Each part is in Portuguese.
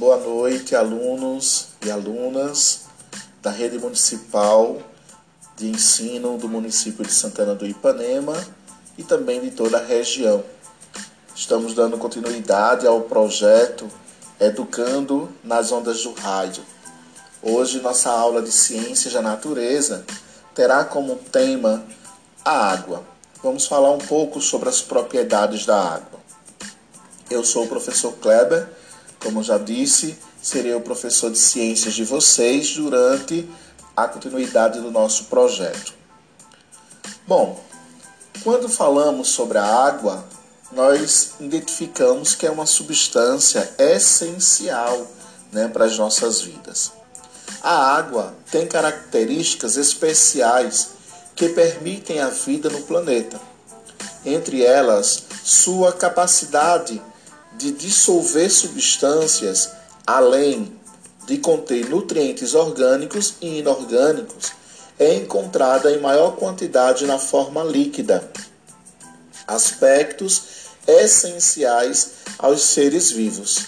Boa noite, alunos e alunas da rede municipal de ensino do município de Santana do Ipanema e também de toda a região. Estamos dando continuidade ao projeto Educando nas Ondas do Rádio. Hoje, nossa aula de Ciências da Natureza terá como tema a água. Vamos falar um pouco sobre as propriedades da água. Eu sou o professor Kleber, como já disse, serei o professor de ciências de vocês durante a continuidade do nosso projeto. Bom, quando falamos sobre a água, nós identificamos que é uma substância essencial né, para as nossas vidas. A água tem características especiais que permitem a vida no planeta. Entre elas, sua capacidade de dissolver substâncias, além de conter nutrientes orgânicos e inorgânicos, é encontrada em maior quantidade na forma líquida. Aspectos essenciais aos seres vivos.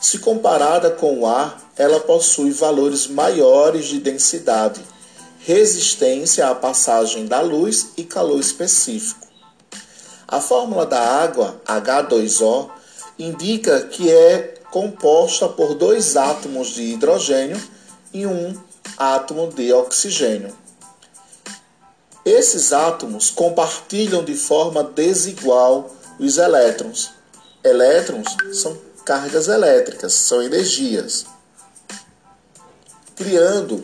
Se comparada com o ar, ela possui valores maiores de densidade, resistência à passagem da luz e calor específico. A fórmula da água, H2O, indica que é composta por dois átomos de hidrogênio e um átomo de oxigênio. Esses átomos compartilham de forma desigual os elétrons. Elétrons são cargas elétricas, são energias, criando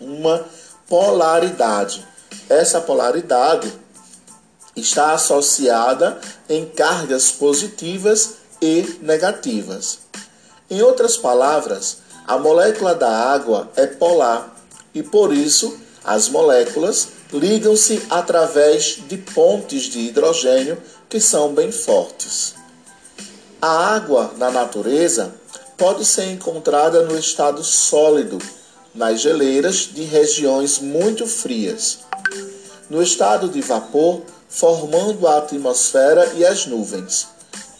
uma polaridade. Essa polaridade está associada em cargas positivas e negativas. Em outras palavras, a molécula da água é polar e por isso as moléculas ligam-se através de pontes de hidrogênio que são bem fortes. A água na natureza pode ser encontrada no estado sólido, nas geleiras de regiões muito frias. No estado de vapor, formando a atmosfera e as nuvens,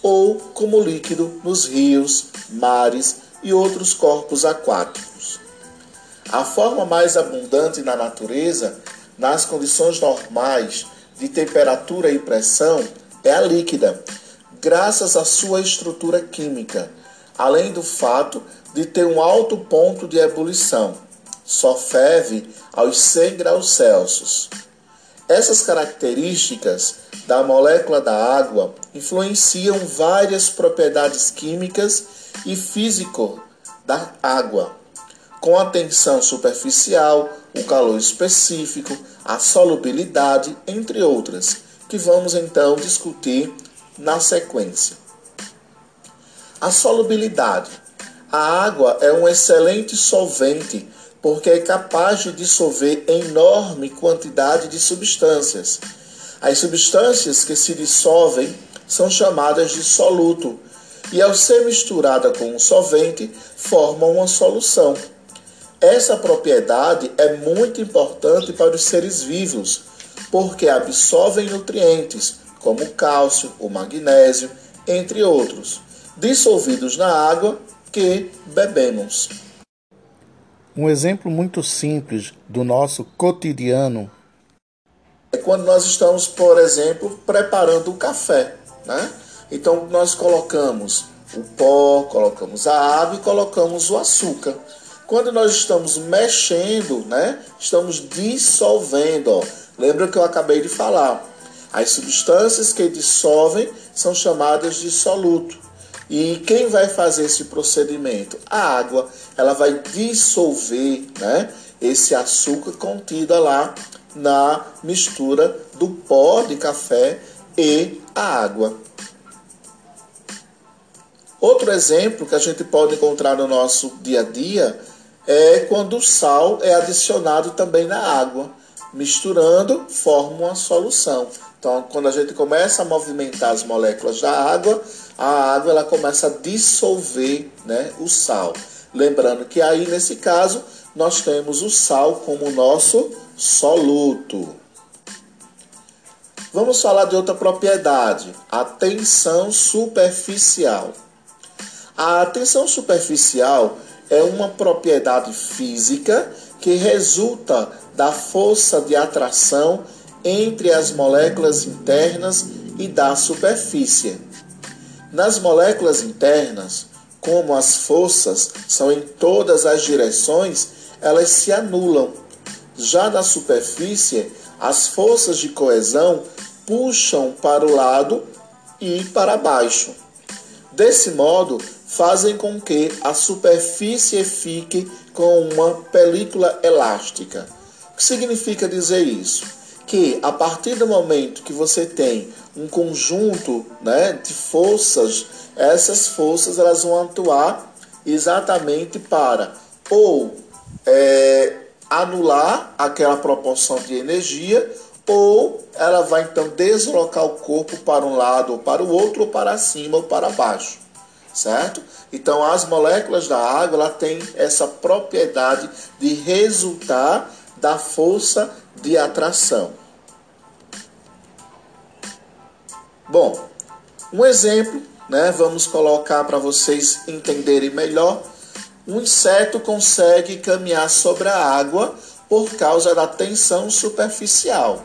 ou como líquido nos rios, mares e outros corpos aquáticos. A forma mais abundante na natureza, nas condições normais de temperatura e pressão, é a líquida, graças à sua estrutura química, além do fato de ter um alto ponto de ebulição. Só ferve aos 100 graus Celsius. Essas características da molécula da água influenciam várias propriedades químicas e físico da água, com a tensão superficial, o calor específico, a solubilidade, entre outras, que vamos então discutir na sequência. A solubilidade. A água é um excelente solvente porque é capaz de dissolver enorme quantidade de substâncias. As substâncias que se dissolvem são chamadas de soluto e, ao ser misturada com um solvente, formam uma solução. Essa propriedade é muito importante para os seres vivos, porque absorvem nutrientes como o cálcio, o magnésio, entre outros, dissolvidos na água que bebemos. Um exemplo muito simples do nosso cotidiano é quando nós estamos, por exemplo, preparando o café, né? Então nós colocamos o pó, colocamos a água e colocamos o açúcar. Quando nós estamos mexendo, né? Estamos dissolvendo, ó. Lembra que eu acabei de falar? As substâncias que dissolvem são chamadas de soluto. E quem vai fazer esse procedimento? A água, ela vai dissolver, né, esse açúcar contido lá na mistura do pó de café e a água. Outro exemplo que a gente pode encontrar no nosso dia a dia é quando o sal é adicionado também na água. Misturando, forma uma solução. Então, quando a gente começa a movimentar as moléculas da água, a água ela começa a dissolver né, o sal. Lembrando que aí, nesse caso, nós temos o sal como nosso soluto. Vamos falar de outra propriedade, a tensão superficial. A tensão superficial é uma propriedade física que resulta da força de atração entre as moléculas internas e da superfície. Nas moléculas internas, como as forças são em todas as direções, elas se anulam. Já na superfície, as forças de coesão puxam para o lado e para baixo. Desse modo, fazem com que a superfície fique com uma película elástica. O que significa dizer isso? Que a partir do momento que você tem um conjunto né, de forças, essas forças elas vão atuar exatamente para ou é, anular aquela proporção de energia ou ela vai então deslocar o corpo para um lado ou para o outro, ou para cima ou para baixo, certo? Então as moléculas da água ela tem essa propriedade de resultar da força de atração. Bom, um exemplo, né? Vamos colocar para vocês entenderem melhor. Um inseto consegue caminhar sobre a água por causa da tensão superficial.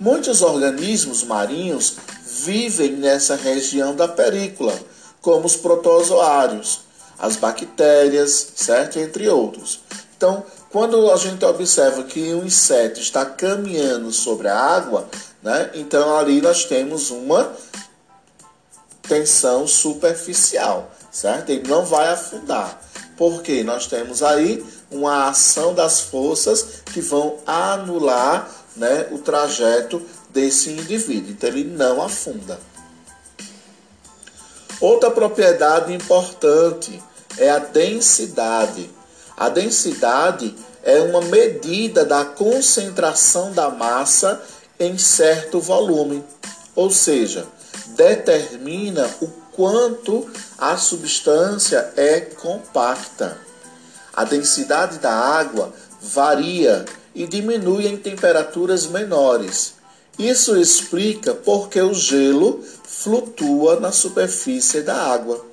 Muitos organismos marinhos vivem nessa região da perícula, como os protozoários, as bactérias, certo? Entre outros. Então, quando a gente observa que um inseto está caminhando sobre a água, né? Então ali nós temos uma tensão superficial, certo? Ele não vai afundar. Porque nós temos aí uma ação das forças que vão anular né, o trajeto desse indivíduo. Então ele não afunda. Outra propriedade importante é a densidade. A densidade é uma medida da concentração da massa em certo volume, ou seja, determina o quanto a substância é compacta. A densidade da água varia e diminui em temperaturas menores. Isso explica porque o gelo flutua na superfície da água.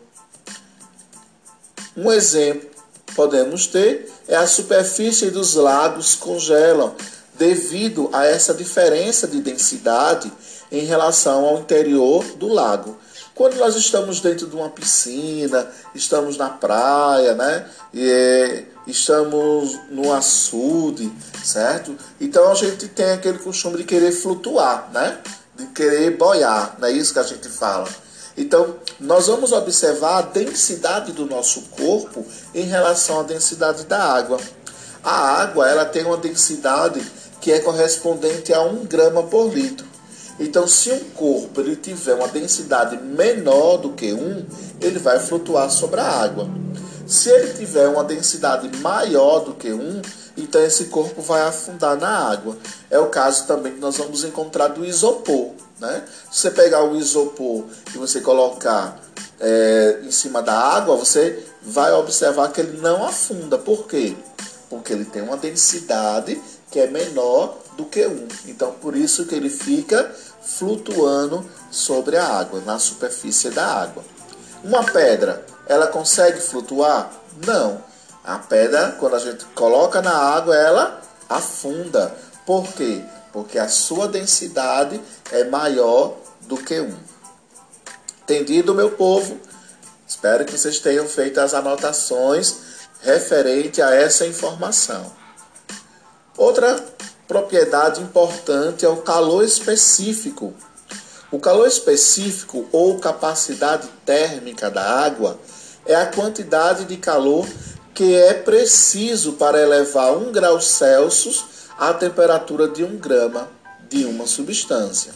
Um exemplo podemos ter é a superfície dos lagos congelam devido a essa diferença de densidade em relação ao interior do lago. Quando nós estamos dentro de uma piscina, estamos na praia, né? E, é, estamos no açude, certo? Então a gente tem aquele costume de querer flutuar, né? De querer boiar, não é isso que a gente fala. Então, nós vamos observar a densidade do nosso corpo em relação à densidade da água. A água, ela tem uma densidade que é correspondente a 1 grama por litro. Então, se um corpo ele tiver uma densidade menor do que 1, ele vai flutuar sobre a água. Se ele tiver uma densidade maior do que 1, então esse corpo vai afundar na água. É o caso também que nós vamos encontrar do isopor. Né? Se você pegar o isopor e você colocar é, em cima da água, você vai observar que ele não afunda. Por quê? Porque ele tem uma densidade que é menor do que 1. Então, por isso que ele fica flutuando sobre a água, na superfície da água. Uma pedra, ela consegue flutuar? Não. A pedra, quando a gente coloca na água, ela afunda. Por quê? Porque a sua densidade é maior do que 1. Entendido, meu povo? Espero que vocês tenham feito as anotações referente a essa informação. Outra propriedade importante é o calor específico. O calor específico ou capacidade térmica da água é a quantidade de calor que é preciso para elevar 1 grau Celsius a temperatura de 1 grama de uma substância.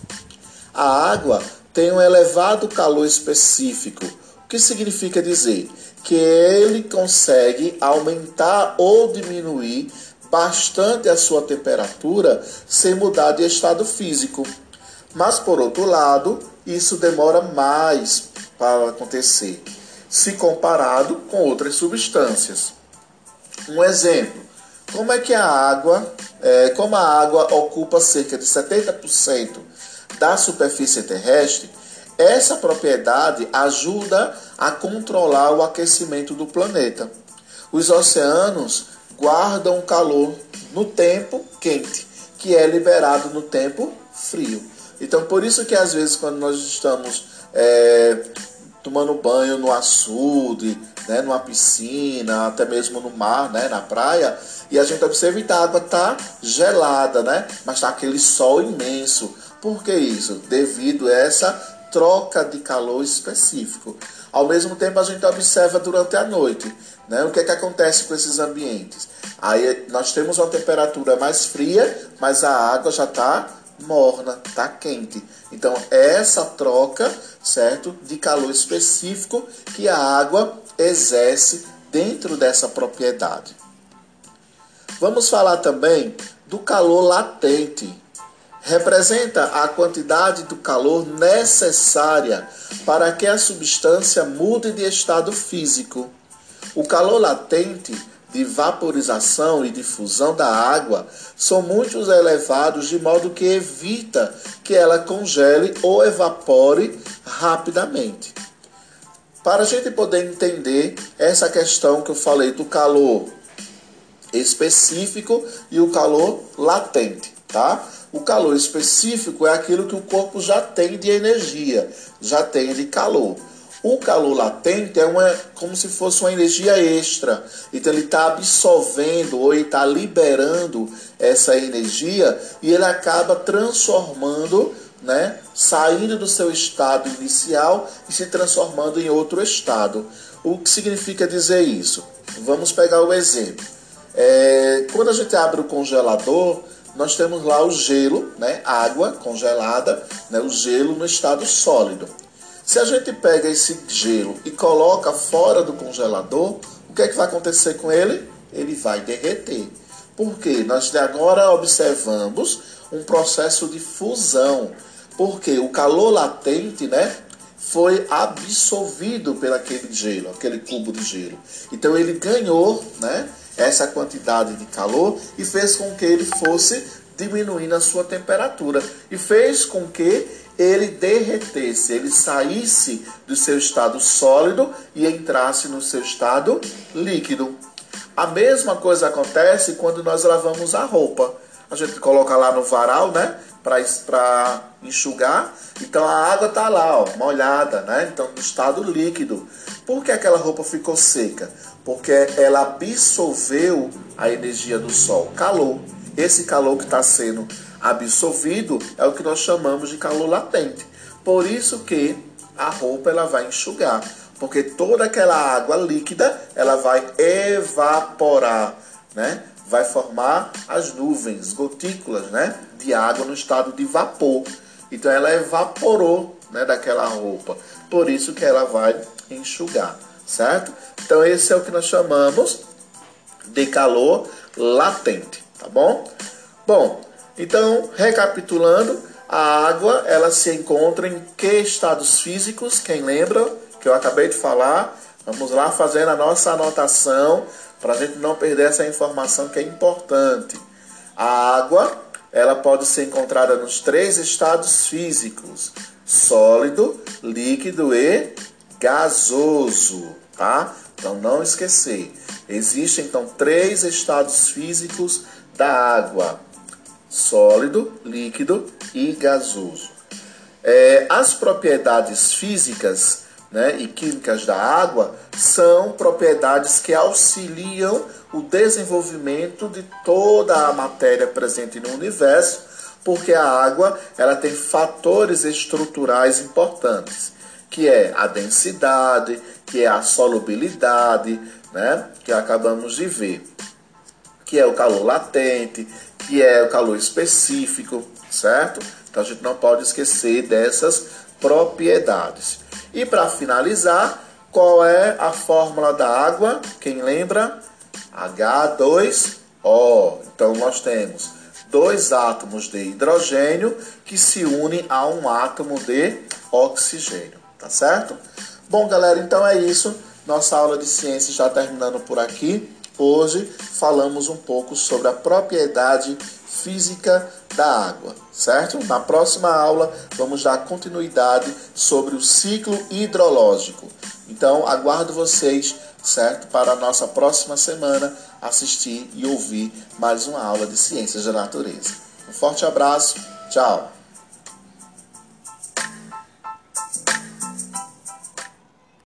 A água tem um elevado calor específico, o que significa dizer que ele consegue aumentar ou diminuir bastante a sua temperatura sem mudar de estado físico. Mas por outro lado, isso demora mais para acontecer, se comparado com outras substâncias. Um exemplo: como é que a água, é, como a água ocupa cerca de 70% da superfície terrestre, Essa propriedade ajuda a controlar o aquecimento do planeta. Os oceanos guardam calor no tempo quente, que é liberado no tempo frio. Então, por isso que às vezes quando nós estamos é, tomando banho no açude, né, numa piscina, até mesmo no mar, né, na praia, e a gente observa que a água está gelada, né, mas está aquele sol imenso. Por que isso? Devido a essa troca de calor específico. Ao mesmo tempo, a gente observa durante a noite né, o que, é que acontece com esses ambientes. Aí nós temos uma temperatura mais fria, mas a água já está morna, está quente. Então, é essa troca, certo, de calor específico que a água exerce dentro dessa propriedade. Vamos falar também do calor latente. Representa a quantidade do calor necessária para que a substância mude de estado físico. O calor latente de vaporização e difusão da água são muito elevados, de modo que evita que ela congele ou evapore rapidamente. Para a gente poder entender essa questão que eu falei do calor específico e o calor latente, tá? O calor específico é aquilo que o corpo já tem de energia, já tem de calor. O calor latente é uma, como se fosse uma energia extra. Então ele está absorvendo ou está liberando essa energia e ele acaba transformando, né, saindo do seu estado inicial e se transformando em outro estado. O que significa dizer isso? Vamos pegar o exemplo. É, quando a gente abre o congelador, nós temos lá o gelo, né, água congelada, né, o gelo no estado sólido. Se a gente pega esse gelo e coloca fora do congelador, o que é que vai acontecer com ele? Ele vai derreter. Por quê? Nós agora observamos um processo de fusão. Porque o calor latente, né, foi absorvido pelo aquele gelo, aquele cubo de gelo. Então ele ganhou, né, essa quantidade de calor e fez com que ele fosse diminuindo a sua temperatura e fez com que ele derretesse, ele saísse do seu estado sólido e entrasse no seu estado líquido. A mesma coisa acontece quando nós lavamos a roupa. A gente coloca lá no varal, né, para enxugar. Então a água tá lá, ó, molhada, né? Então no estado líquido. Por que aquela roupa ficou seca? Porque ela absorveu a energia do sol, calor. Esse calor que está sendo absorvido é o que nós chamamos de calor latente. Por isso que a roupa ela vai enxugar, porque toda aquela água líquida ela vai evaporar, né? Vai formar as nuvens, gotículas, né? De água no estado de vapor. Então ela evaporou, né? Daquela roupa. Por isso que ela vai enxugar, certo? Então esse é o que nós chamamos de calor latente, tá bom? Bom, então, recapitulando, a água ela se encontra em que estados físicos? Quem lembra que eu acabei de falar? Vamos lá fazendo a nossa anotação para a gente não perder essa informação que é importante. A água ela pode ser encontrada nos três estados físicos: sólido, líquido e gasoso, tá? Então não esquecer. Existem então três estados físicos da água: sólido, líquido e gasoso. É, as propriedades físicas né, e químicas da água são propriedades que auxiliam o desenvolvimento de toda a matéria presente no universo, porque a água ela tem fatores estruturais importantes, que é a densidade, que é a solubilidade, né, que acabamos de ver, que é o calor latente, que é o calor específico, certo? Então a gente não pode esquecer dessas propriedades. E para finalizar, qual é a fórmula da água? Quem lembra? H2O. Então nós temos dois átomos de hidrogênio que se unem a um átomo de oxigênio, tá certo? Bom, galera, então é isso. Nossa aula de ciência está terminando por aqui. Hoje falamos um pouco sobre a propriedade física da água, certo? Na próxima aula vamos dar continuidade sobre o ciclo hidrológico. Então aguardo vocês, certo? Para a nossa próxima semana assistir e ouvir mais uma aula de ciências da natureza. Um forte abraço, tchau!